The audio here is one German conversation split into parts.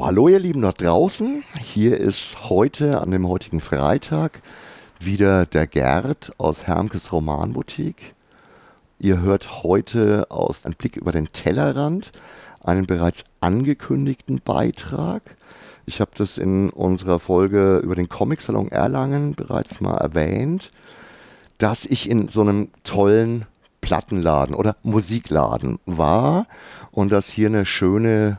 Hallo ihr Lieben da draußen, hier ist heute an dem heutigen Freitag wieder der Gerd aus Hermkes Romanboutique. Ihr hört heute aus einem Blick über den Tellerrand einen bereits angekündigten Beitrag. Ich habe das in unserer Folge über den Comic-Salon Erlangen bereits mal erwähnt, dass ich in so einem tollen Plattenladen oder Musikladen war und dass hier eine schöne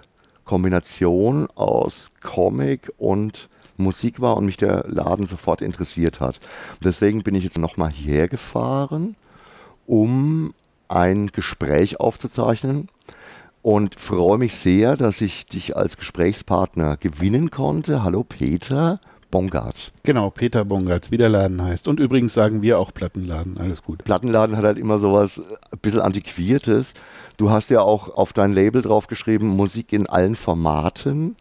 Kombination aus Comic und Musik war und mich der Laden sofort interessiert hat. Deswegen bin ich jetzt nochmal hierher gefahren, um ein Gespräch aufzuzeichnen und freue mich sehr, dass ich dich als Gesprächspartner gewinnen konnte. Hallo Peter Bongartz. Genau, Peter Bongartz, wie der Laden heißt. Und übrigens sagen wir auch Plattenladen, alles gut. Plattenladen hat halt immer sowas äh, ein bisschen Antiquiertes. Du hast ja auch auf dein Label draufgeschrieben, Musik in allen Formaten.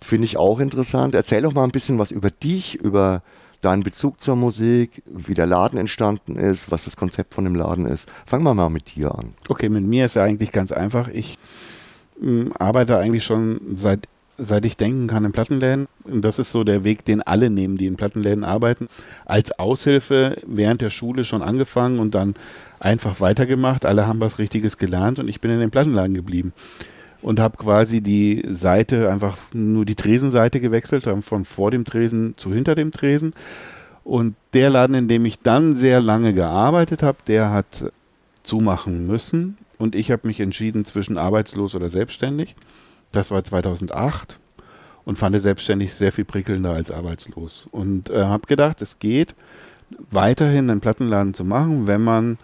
Finde ich auch interessant. Erzähl doch mal ein bisschen was über dich, über deinen Bezug zur Musik, wie der Laden entstanden ist, was das Konzept von dem Laden ist. Fangen wir mal mit dir an. Okay, mit mir ist ja eigentlich ganz einfach. Ich mh, arbeite eigentlich schon seit seit ich denken kann in Plattenläden. Und das ist so der Weg, den alle nehmen, die in Plattenläden arbeiten. Als Aushilfe während der Schule schon angefangen und dann einfach weitergemacht. Alle haben was Richtiges gelernt und ich bin in den Plattenladen geblieben. Und habe quasi die Seite, einfach nur die Tresenseite gewechselt, von vor dem Tresen zu hinter dem Tresen. Und der Laden, in dem ich dann sehr lange gearbeitet habe, der hat zumachen müssen. Und ich habe mich entschieden zwischen arbeitslos oder selbstständig. Das war 2008 und fand selbstständig sehr viel prickelnder als arbeitslos. Und äh, habe gedacht, es geht weiterhin einen Plattenladen zu machen, wenn man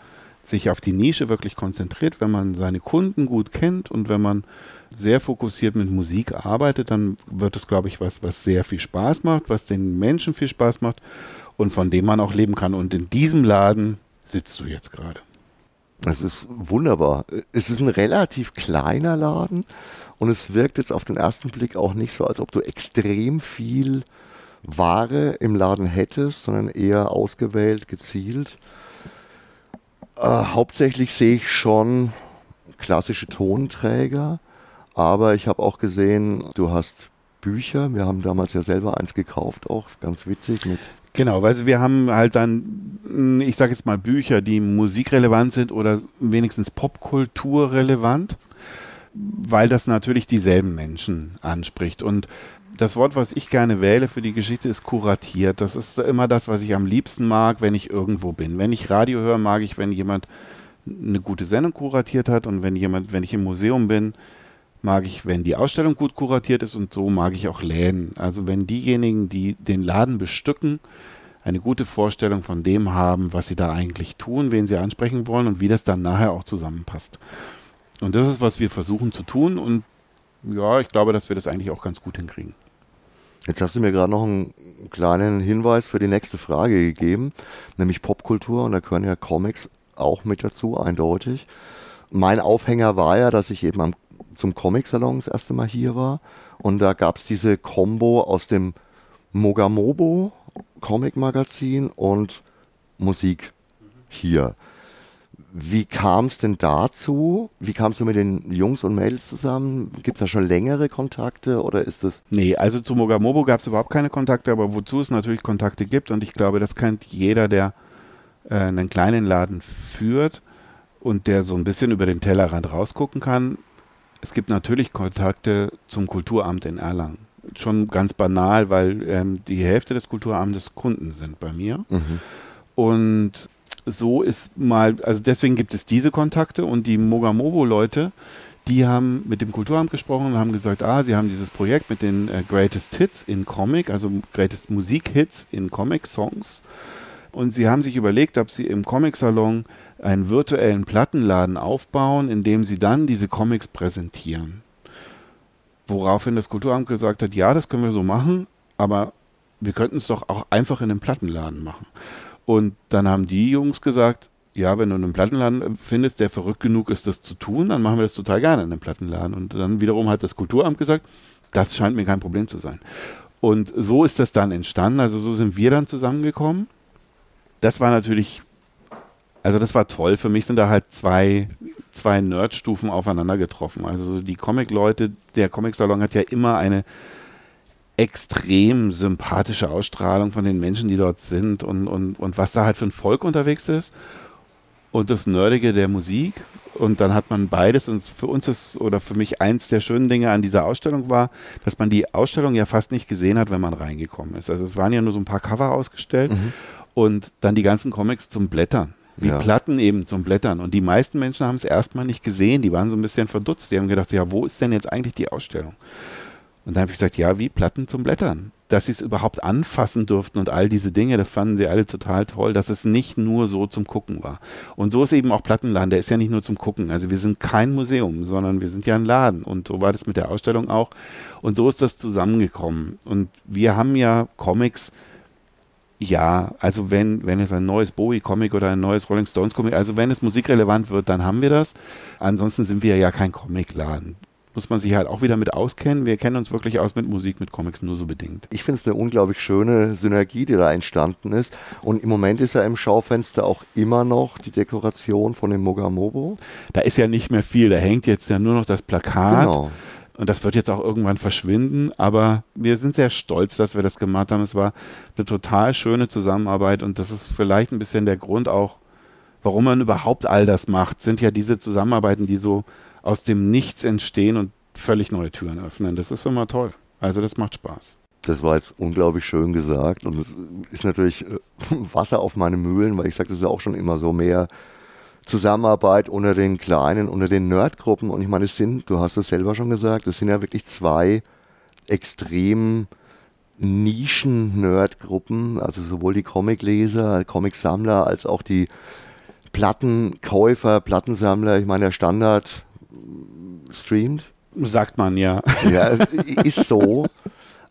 sich auf die Nische wirklich konzentriert, wenn man seine Kunden gut kennt und wenn man sehr fokussiert mit Musik arbeitet, dann wird es, glaube ich, was, was sehr viel Spaß macht, was den Menschen viel Spaß macht und von dem man auch leben kann. Und in diesem Laden sitzt du jetzt gerade. Das ist wunderbar. Es ist ein relativ kleiner Laden und es wirkt jetzt auf den ersten Blick auch nicht so, als ob du extrem viel Ware im Laden hättest, sondern eher ausgewählt, gezielt. Äh, hauptsächlich sehe ich schon klassische Tonträger, aber ich habe auch gesehen, du hast Bücher. Wir haben damals ja selber eins gekauft, auch ganz witzig mit Genau, weil wir haben halt dann, hm, ich sage jetzt mal Bücher, die musikrelevant sind oder wenigstens popkulturrelevant, weil das natürlich dieselben Menschen anspricht. Und das Wort, was ich gerne wähle für die Geschichte, ist kuratiert. Das ist immer das, was ich am liebsten mag, wenn ich irgendwo bin. Wenn ich Radio höre, mag ich, wenn jemand eine gute Sendung kuratiert hat und wenn jemand, wenn ich im Museum bin, mag ich, wenn die Ausstellung gut kuratiert ist und so mag ich auch Läden. Also wenn diejenigen, die den Laden bestücken, eine gute Vorstellung von dem haben, was sie da eigentlich tun, wen sie ansprechen wollen und wie das dann nachher auch zusammenpasst. Und das ist, was wir versuchen zu tun und ja, ich glaube, dass wir das eigentlich auch ganz gut hinkriegen. Jetzt hast du mir gerade noch einen kleinen Hinweis für die nächste Frage gegeben, nämlich Popkultur und da gehören ja Comics auch mit dazu, eindeutig. Mein Aufhänger war ja, dass ich eben am zum Comic-Salon das erste Mal hier war. Und da gab es diese Combo aus dem Mogamobo Comic-Magazin und Musik hier. Wie kam es denn dazu? Wie kamst du mit den Jungs und Mädels zusammen? Gibt es da schon längere Kontakte oder ist das? Nee, also zu Mogamobo gab es überhaupt keine Kontakte, aber wozu es natürlich Kontakte gibt und ich glaube, das kennt jeder, der äh, einen kleinen Laden führt und der so ein bisschen über den Tellerrand rausgucken kann, es gibt natürlich Kontakte zum Kulturamt in Erlangen. Schon ganz banal, weil ähm, die Hälfte des Kulturamtes Kunden sind bei mir. Mhm. Und so ist mal, also deswegen gibt es diese Kontakte und die Mogamobo-Leute, die haben mit dem Kulturamt gesprochen und haben gesagt, ah, sie haben dieses Projekt mit den äh, Greatest Hits in Comic, also Greatest Musik-Hits in Comic-Songs. Und sie haben sich überlegt, ob sie im Comic-Salon einen virtuellen Plattenladen aufbauen, in dem sie dann diese Comics präsentieren. Woraufhin das Kulturamt gesagt hat, ja, das können wir so machen, aber wir könnten es doch auch einfach in einem Plattenladen machen. Und dann haben die Jungs gesagt, ja, wenn du einen Plattenladen findest, der verrückt genug ist, das zu tun, dann machen wir das total gerne in einem Plattenladen. Und dann wiederum hat das Kulturamt gesagt, das scheint mir kein Problem zu sein. Und so ist das dann entstanden. Also so sind wir dann zusammengekommen. Das war natürlich also das war toll. Für mich sind da halt zwei zwei Nerdstufen aufeinander getroffen. Also die Comic-Leute, der Comic-Salon hat ja immer eine extrem sympathische Ausstrahlung von den Menschen, die dort sind und, und, und was da halt für ein Volk unterwegs ist und das Nerdige der Musik. Und dann hat man beides. Und für uns ist, oder für mich eins der schönen Dinge an dieser Ausstellung war, dass man die Ausstellung ja fast nicht gesehen hat, wenn man reingekommen ist. Also es waren ja nur so ein paar Cover ausgestellt mhm. Und dann die ganzen Comics zum Blättern. Die ja. Platten eben zum Blättern. Und die meisten Menschen haben es erstmal nicht gesehen. Die waren so ein bisschen verdutzt. Die haben gedacht, ja, wo ist denn jetzt eigentlich die Ausstellung? Und dann habe ich gesagt, ja, wie Platten zum Blättern. Dass sie es überhaupt anfassen durften und all diese Dinge, das fanden sie alle total toll, dass es nicht nur so zum Gucken war. Und so ist eben auch Plattenladen, der ist ja nicht nur zum Gucken. Also wir sind kein Museum, sondern wir sind ja ein Laden. Und so war das mit der Ausstellung auch. Und so ist das zusammengekommen. Und wir haben ja Comics, ja, also wenn, wenn es ein neues Bowie-Comic oder ein neues Rolling Stones-Comic, also wenn es musikrelevant wird, dann haben wir das. Ansonsten sind wir ja kein Comicladen muss man sich halt auch wieder mit auskennen. Wir kennen uns wirklich aus mit Musik, mit Comics nur so bedingt. Ich finde es eine unglaublich schöne Synergie, die da entstanden ist. Und im Moment ist ja im Schaufenster auch immer noch die Dekoration von dem Mogamobo. Da ist ja nicht mehr viel. Da hängt jetzt ja nur noch das Plakat. Genau. Und das wird jetzt auch irgendwann verschwinden. Aber wir sind sehr stolz, dass wir das gemacht haben. Es war eine total schöne Zusammenarbeit. Und das ist vielleicht ein bisschen der Grund auch, warum man überhaupt all das macht, sind ja diese Zusammenarbeiten, die so aus dem Nichts entstehen und völlig neue Türen öffnen. Das ist immer toll. Also das macht Spaß. Das war jetzt unglaublich schön gesagt und es ist natürlich äh, Wasser auf meine Mühlen, weil ich sage, das ist ja auch schon immer so mehr Zusammenarbeit unter den kleinen, unter den Nerdgruppen und ich meine, es sind, du hast es selber schon gesagt, es sind ja wirklich zwei extrem Nischen-Nerdgruppen, also sowohl die Comicleser, Comicsammler als auch die Plattenkäufer, Plattensammler. Ich meine, der Standard streamt. Sagt man ja. Ja, ist so.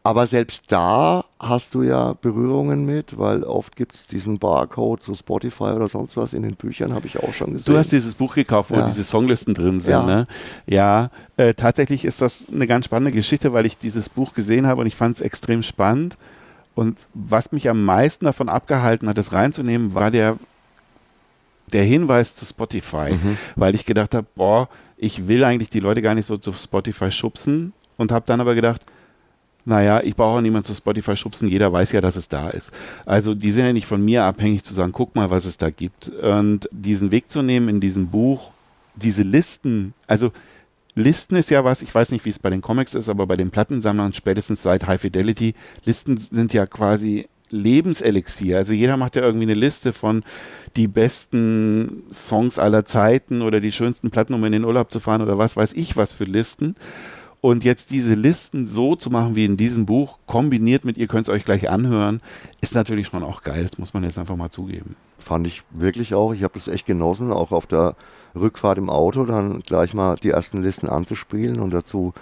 Aber selbst da hast du ja Berührungen mit, weil oft gibt es diesen Barcode zu Spotify oder sonst was in den Büchern, habe ich auch schon gesehen. Du hast dieses Buch gekauft, wo ja. diese Songlisten drin sind. Ja, ne? ja äh, tatsächlich ist das eine ganz spannende Geschichte, weil ich dieses Buch gesehen habe und ich fand es extrem spannend. Und was mich am meisten davon abgehalten hat, das reinzunehmen, war der der Hinweis zu Spotify, mhm. weil ich gedacht habe, boah, ich will eigentlich die Leute gar nicht so zu Spotify schubsen und habe dann aber gedacht, naja, ich brauche auch niemanden zu Spotify schubsen, jeder weiß ja, dass es da ist. Also die sind ja nicht von mir abhängig zu sagen, guck mal, was es da gibt. Und diesen Weg zu nehmen in diesem Buch, diese Listen, also Listen ist ja was, ich weiß nicht, wie es bei den Comics ist, aber bei den Plattensammlern spätestens seit High Fidelity, Listen sind ja quasi Lebenselixier. Also jeder macht ja irgendwie eine Liste von die besten Songs aller Zeiten oder die schönsten Platten, um in den Urlaub zu fahren oder was weiß ich was für Listen. Und jetzt diese Listen so zu machen wie in diesem Buch, kombiniert mit, ihr könnt es euch gleich anhören, ist natürlich schon auch geil. Das muss man jetzt einfach mal zugeben. Fand ich wirklich auch. Ich habe das echt genossen, auch auf der Rückfahrt im Auto dann gleich mal die ersten Listen anzuspielen und dazu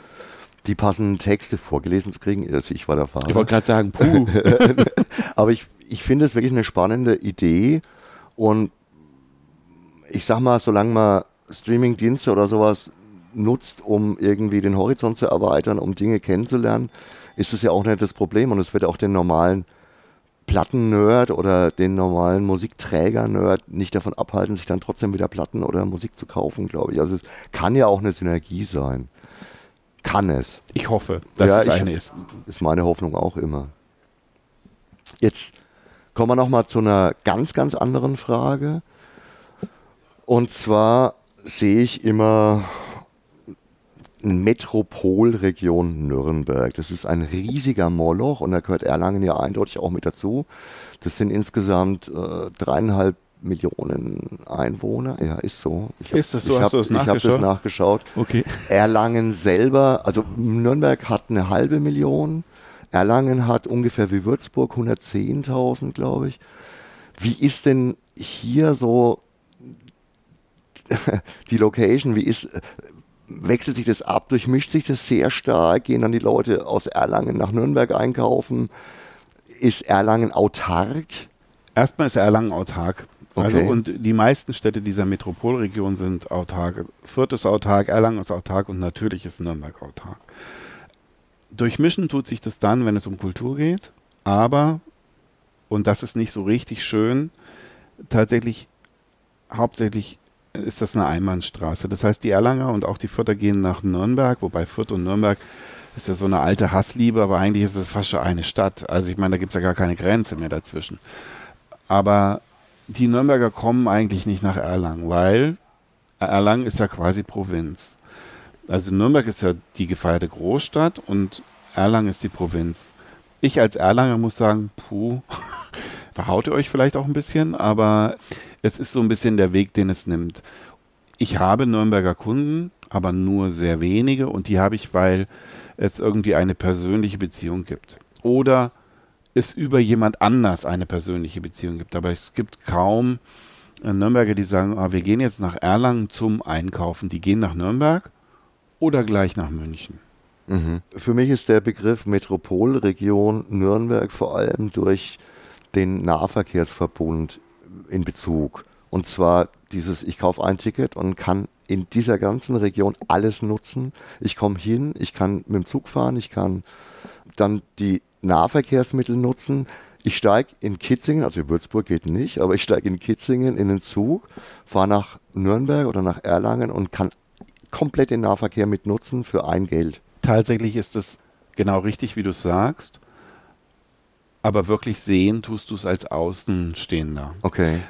die passenden Texte vorgelesen zu kriegen. Also ich war der Fahrer. Ich wollte gerade sagen, puh. Aber ich, ich finde es wirklich eine spannende Idee und ich sag mal, solange man Streamingdienste oder sowas nutzt, um irgendwie den Horizont zu erweitern, um Dinge kennenzulernen, ist es ja auch nicht das Problem und es wird auch den normalen Platten-Nerd oder den normalen Musikträger-Nerd nicht davon abhalten, sich dann trotzdem wieder Platten oder Musik zu kaufen, glaube ich. Also es kann ja auch eine Synergie sein kann es. Ich hoffe, dass ja, es eine ist. Ist meine Hoffnung auch immer. Jetzt kommen wir nochmal zu einer ganz, ganz anderen Frage. Und zwar sehe ich immer Metropolregion Nürnberg. Das ist ein riesiger Moloch und da gehört Erlangen ja eindeutig auch mit dazu. Das sind insgesamt äh, dreieinhalb Millionen Einwohner. Ja, ist so. Ich hab, ist das so? Ich habe hab das nachgeschaut. Okay. Erlangen selber, also Nürnberg hat eine halbe Million. Erlangen hat ungefähr wie Würzburg 110.000, glaube ich. Wie ist denn hier so die Location? Wie ist, wechselt sich das ab? Durchmischt sich das sehr stark? Gehen dann die Leute aus Erlangen nach Nürnberg einkaufen? Ist Erlangen autark? Erstmal ist Erlangen autark. Also okay. und die meisten Städte dieser Metropolregion sind autark. Fürth ist autark, Erlangen ist autark und natürlich ist Nürnberg autark. Durchmischen tut sich das dann, wenn es um Kultur geht, aber, und das ist nicht so richtig schön, tatsächlich hauptsächlich ist das eine Einbahnstraße. Das heißt, die Erlanger und auch die Fürther gehen nach Nürnberg, wobei Fürth und Nürnberg ist ja so eine alte Hassliebe, aber eigentlich ist es fast schon eine Stadt. Also ich meine, da gibt es ja gar keine Grenze mehr dazwischen. Aber die Nürnberger kommen eigentlich nicht nach Erlangen, weil Erlangen ist ja quasi Provinz. Also Nürnberg ist ja die gefeierte Großstadt und Erlangen ist die Provinz. Ich als Erlanger muss sagen, puh, verhaut ihr euch vielleicht auch ein bisschen, aber es ist so ein bisschen der Weg, den es nimmt. Ich habe Nürnberger Kunden, aber nur sehr wenige und die habe ich, weil es irgendwie eine persönliche Beziehung gibt. Oder es über jemand anders eine persönliche Beziehung gibt. Aber es gibt kaum äh, Nürnberger, die sagen, ah, wir gehen jetzt nach Erlangen zum Einkaufen. Die gehen nach Nürnberg oder gleich nach München. Mhm. Für mich ist der Begriff Metropolregion Nürnberg vor allem durch den Nahverkehrsverbund in Bezug. Und zwar dieses, ich kaufe ein Ticket und kann in dieser ganzen Region alles nutzen. Ich komme hin, ich kann mit dem Zug fahren, ich kann dann die Nahverkehrsmittel nutzen. Ich steige in Kitzingen, also in Würzburg geht nicht, aber ich steige in Kitzingen in den Zug, fahre nach Nürnberg oder nach Erlangen und kann komplett den Nahverkehr mit nutzen für ein Geld. Tatsächlich ist es genau richtig, wie du sagst. Aber wirklich sehen tust du es als Außenstehender. Okay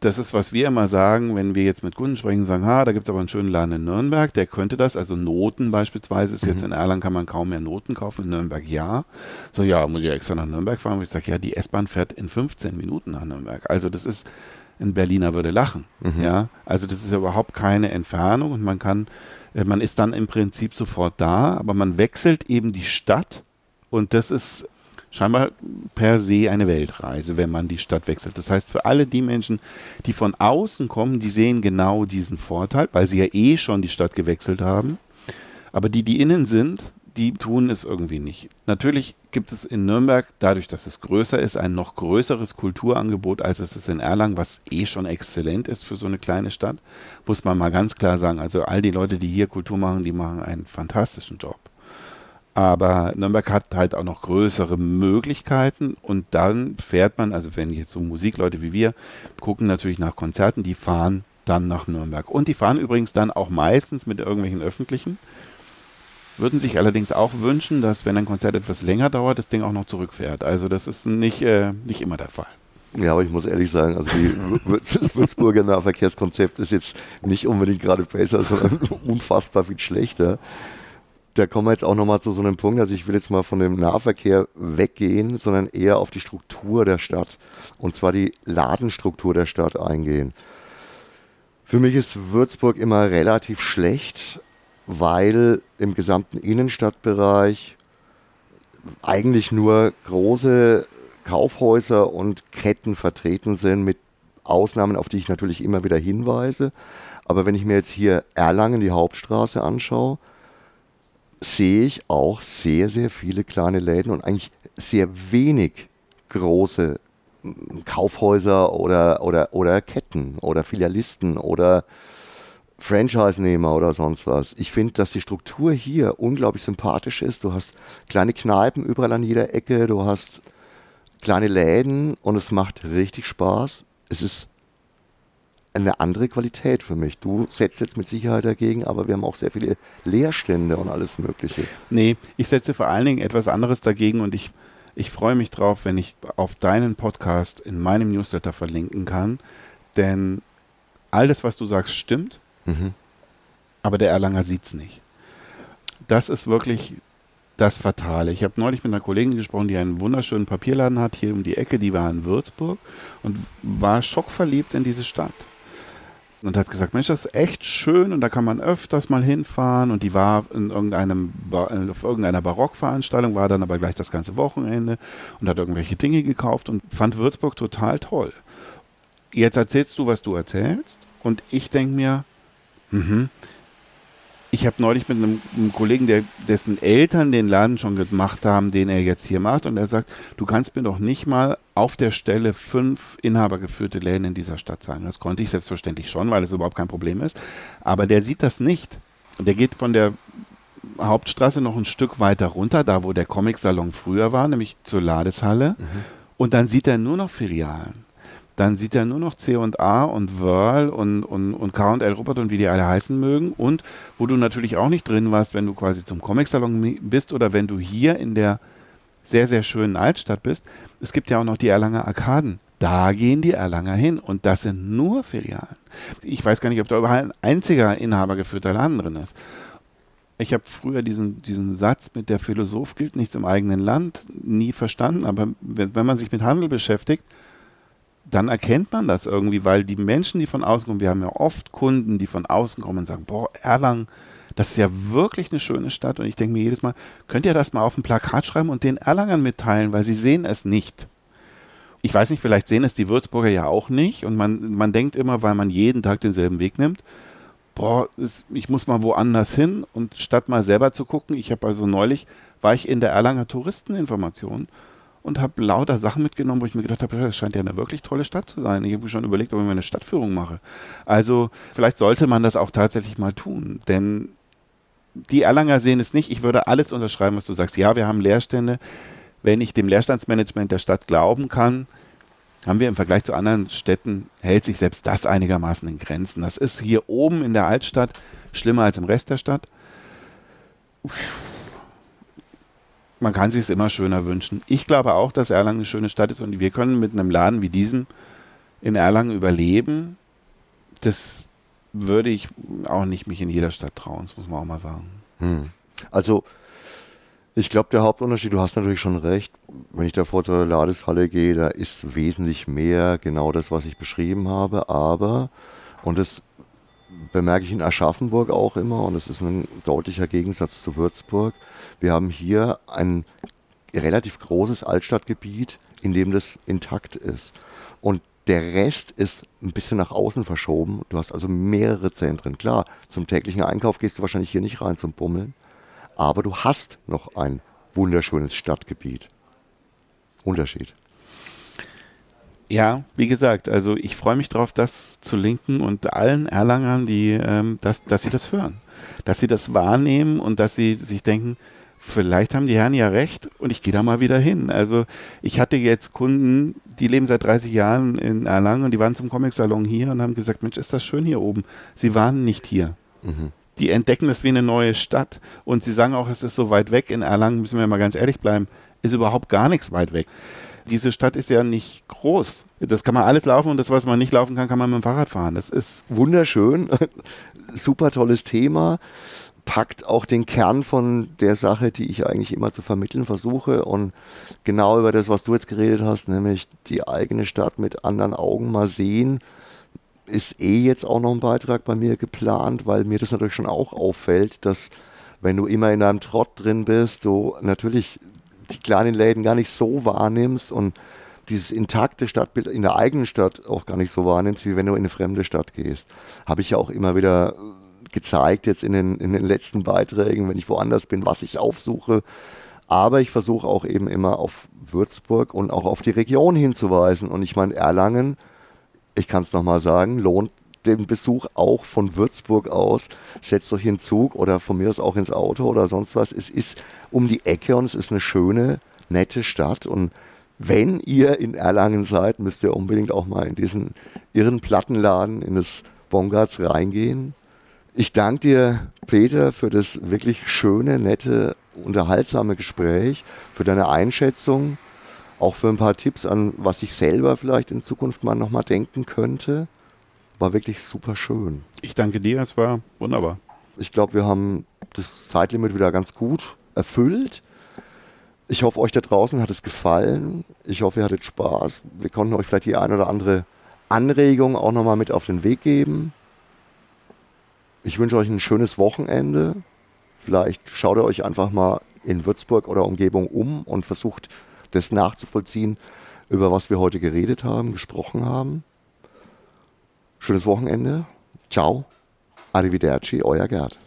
das ist, was wir immer sagen, wenn wir jetzt mit Kunden sprechen, sagen, ha, da gibt es aber einen schönen Laden in Nürnberg, der könnte das, also Noten beispielsweise, ist mhm. jetzt in Erlangen kann man kaum mehr Noten kaufen, in Nürnberg ja. So, ja, muss ich extra nach Nürnberg fahren, wo ich sage, ja, die S-Bahn fährt in 15 Minuten nach Nürnberg. Also das ist, ein Berliner würde lachen, mhm. ja. Also das ist ja überhaupt keine Entfernung und man kann, äh, man ist dann im Prinzip sofort da, aber man wechselt eben die Stadt und das ist scheinbar per se eine Weltreise, wenn man die Stadt wechselt. Das heißt, für alle die Menschen, die von außen kommen, die sehen genau diesen Vorteil, weil sie ja eh schon die Stadt gewechselt haben. Aber die, die innen sind, die tun es irgendwie nicht. Natürlich gibt es in Nürnberg, dadurch, dass es größer ist, ein noch größeres Kulturangebot, als es ist in Erlangen, was eh schon exzellent ist für so eine kleine Stadt. Muss man mal ganz klar sagen. Also all die Leute, die hier Kultur machen, die machen einen fantastischen Job. Aber Nürnberg hat halt auch noch größere Möglichkeiten und dann fährt man, also wenn jetzt so Musikleute wie wir gucken natürlich nach Konzerten, die fahren dann nach Nürnberg. Und die fahren übrigens dann auch meistens mit irgendwelchen öffentlichen. Würden sich allerdings auch wünschen, dass wenn ein Konzert etwas länger dauert, das Ding auch noch zurückfährt. Also das ist nicht, äh, nicht immer der Fall. Ja, aber ich muss ehrlich sagen, also die, das Würzburger Nahverkehrskonzept ist jetzt nicht unbedingt gerade besser, sondern unfassbar viel schlechter da kommen wir jetzt auch nochmal zu so einem Punkt, also ich will jetzt mal von dem Nahverkehr weggehen, sondern eher auf die Struktur der Stadt und zwar die Ladenstruktur der Stadt eingehen. Für mich ist Würzburg immer relativ schlecht, weil im gesamten Innenstadtbereich eigentlich nur große Kaufhäuser und Ketten vertreten sind, mit Ausnahmen, auf die ich natürlich immer wieder hinweise. Aber wenn ich mir jetzt hier Erlangen, die Hauptstraße anschaue, sehe ich auch sehr, sehr viele kleine Läden und eigentlich sehr wenig große hm, Kaufhäuser oder, oder, oder Ketten oder Filialisten oder Franchise-Nehmer oder sonst was. Ich finde, dass die Struktur hier unglaublich sympathisch ist. Du hast kleine Kneipen überall an jeder Ecke, du hast kleine Läden und es macht richtig Spaß. Es ist eine andere Qualität für mich. Du setzt jetzt mit Sicherheit dagegen, aber wir haben auch sehr viele Leerstände und alles Mögliche. Nee, ich setze vor allen Dingen etwas anderes dagegen und ich, ich freue mich drauf, wenn ich auf deinen Podcast in meinem Newsletter verlinken kann, denn alles, was du sagst, stimmt, mhm. aber der Erlanger sieht es nicht. Das ist wirklich das Fatale. Ich habe neulich mit einer Kollegin gesprochen, die einen wunderschönen Papierladen hat, hier um die Ecke, die war in Würzburg und war schockverliebt in diese Stadt und hat gesagt, Mensch, das ist echt schön und da kann man öfters mal hinfahren und die war in irgendeinem äh, auf irgendeiner Barockveranstaltung, war dann aber gleich das ganze Wochenende und hat irgendwelche Dinge gekauft und fand Würzburg total toll. Jetzt erzählst du, was du erzählst und ich denke mir, mhm, ich habe neulich mit einem, einem, Kollegen, der, dessen Eltern den Laden schon gemacht haben, den er jetzt hier macht, und er sagt, du kannst mir doch nicht mal auf der Stelle fünf inhabergeführte Läden in dieser Stadt sagen. Das konnte ich selbstverständlich schon, weil es überhaupt kein Problem ist. Aber der sieht das nicht. Der geht von der Hauptstraße noch ein Stück weiter runter, da wo der Comic-Salon früher war, nämlich zur Ladeshalle. Mhm. Und dann sieht er nur noch Filialen. Dann sieht er nur noch C&A und Whirl und, und, und K&L Robert und wie die alle heißen mögen und wo du natürlich auch nicht drin warst, wenn du quasi zum Comic-Salon bist oder wenn du hier in der sehr, sehr schönen Altstadt bist. Es gibt ja auch noch die Erlanger Arkaden. Da gehen die Erlanger hin und das sind nur Filialen. Ich weiß gar nicht, ob da überhaupt ein einziger inhabergeführter Laden drin ist. Ich habe früher diesen, diesen Satz mit der Philosoph gilt nichts im eigenen Land nie verstanden, aber wenn man sich mit Handel beschäftigt, dann erkennt man das irgendwie, weil die Menschen, die von außen kommen, wir haben ja oft Kunden, die von außen kommen und sagen, boah, Erlangen, das ist ja wirklich eine schöne Stadt. Und ich denke mir jedes Mal, könnt ihr das mal auf ein Plakat schreiben und den Erlangern mitteilen, weil sie sehen es nicht. Ich weiß nicht, vielleicht sehen es die Würzburger ja auch nicht. Und man, man denkt immer, weil man jeden Tag denselben Weg nimmt, boah, ich muss mal woanders hin. Und statt mal selber zu gucken, ich habe also neulich, war ich in der Erlanger Touristeninformation und habe lauter Sachen mitgenommen, wo ich mir gedacht habe, das scheint ja eine wirklich tolle Stadt zu sein. Ich habe schon überlegt, ob ich mir eine Stadtführung mache. Also vielleicht sollte man das auch tatsächlich mal tun, denn die Erlanger sehen es nicht. Ich würde alles unterschreiben, was du sagst. Ja, wir haben Leerstände. Wenn ich dem Leerstandsmanagement der Stadt glauben kann, haben wir im Vergleich zu anderen Städten, hält sich selbst das einigermaßen in Grenzen. Das ist hier oben in der Altstadt schlimmer als im Rest der Stadt. Man kann sich es immer schöner wünschen. Ich glaube auch, dass Erlangen eine schöne Stadt ist und wir können mit einem Laden wie diesem in Erlangen überleben. Das würde ich auch nicht mich in jeder Stadt trauen, das muss man auch mal sagen. Hm. Also ich glaube, der Hauptunterschied, du hast natürlich schon recht, wenn ich da vor zur Ladeshalle gehe, da ist wesentlich mehr genau das, was ich beschrieben habe, aber, und das bemerke ich in Aschaffenburg auch immer, und es ist ein deutlicher Gegensatz zu Würzburg, wir haben hier ein relativ großes Altstadtgebiet, in dem das intakt ist. Und der Rest ist ein bisschen nach außen verschoben. Du hast also mehrere Zentren. Klar, zum täglichen Einkauf gehst du wahrscheinlich hier nicht rein zum Bummeln. Aber du hast noch ein wunderschönes Stadtgebiet. Unterschied. Ja, wie gesagt, also ich freue mich darauf, das zu linken und allen Erlangern, die, ähm, dass, dass sie das hören, dass sie das wahrnehmen und dass sie sich denken, vielleicht haben die Herren ja recht und ich gehe da mal wieder hin. Also ich hatte jetzt Kunden, die leben seit 30 Jahren in Erlangen und die waren zum Comic-Salon hier und haben gesagt, Mensch, ist das schön hier oben. Sie waren nicht hier. Mhm. Die entdecken es wie eine neue Stadt und sie sagen auch, es ist so weit weg. In Erlangen müssen wir mal ganz ehrlich bleiben, ist überhaupt gar nichts weit weg. Diese Stadt ist ja nicht groß. Das kann man alles laufen und das, was man nicht laufen kann, kann man mit dem Fahrrad fahren. Das ist wunderschön. Super tolles Thema packt auch den Kern von der Sache, die ich eigentlich immer zu vermitteln versuche und genau über das, was du jetzt geredet hast, nämlich die eigene Stadt mit anderen Augen mal sehen, ist eh jetzt auch noch ein Beitrag bei mir geplant, weil mir das natürlich schon auch auffällt, dass wenn du immer in einem Trott drin bist, du natürlich die kleinen Läden gar nicht so wahrnimmst und dieses intakte Stadtbild in der eigenen Stadt auch gar nicht so wahrnimmst, wie wenn du in eine fremde Stadt gehst. Habe ich ja auch immer wieder gezeigt jetzt in den, in den letzten Beiträgen, wenn ich woanders bin, was ich aufsuche. Aber ich versuche auch eben immer auf Würzburg und auch auf die Region hinzuweisen. Und ich meine, Erlangen, ich kann es nochmal sagen, lohnt den Besuch auch von Würzburg aus. Setzt euch in den Zug oder von mir aus auch ins Auto oder sonst was. Es ist um die Ecke und es ist eine schöne, nette Stadt. Und wenn ihr in Erlangen seid, müsst ihr unbedingt auch mal in diesen irren Plattenladen, in das Bongarts reingehen. Ich danke dir, Peter, für das wirklich schöne, nette, unterhaltsame Gespräch, für deine Einschätzung, auch für ein paar Tipps an, was ich selber vielleicht in Zukunft mal nochmal denken könnte. War wirklich super schön. Ich danke dir, es war wunderbar. Ich glaube, wir haben das Zeitlimit wieder ganz gut erfüllt. Ich hoffe, euch da draußen hat es gefallen. Ich hoffe, ihr hattet Spaß. Wir konnten euch vielleicht die eine oder andere Anregung auch nochmal mit auf den Weg geben. Ich wünsche euch ein schönes Wochenende. Vielleicht schaut ihr euch einfach mal in Würzburg oder Umgebung um und versucht das nachzuvollziehen, über was wir heute geredet haben, gesprochen haben. Schönes Wochenende. Ciao. Arrivederci, euer Gerd.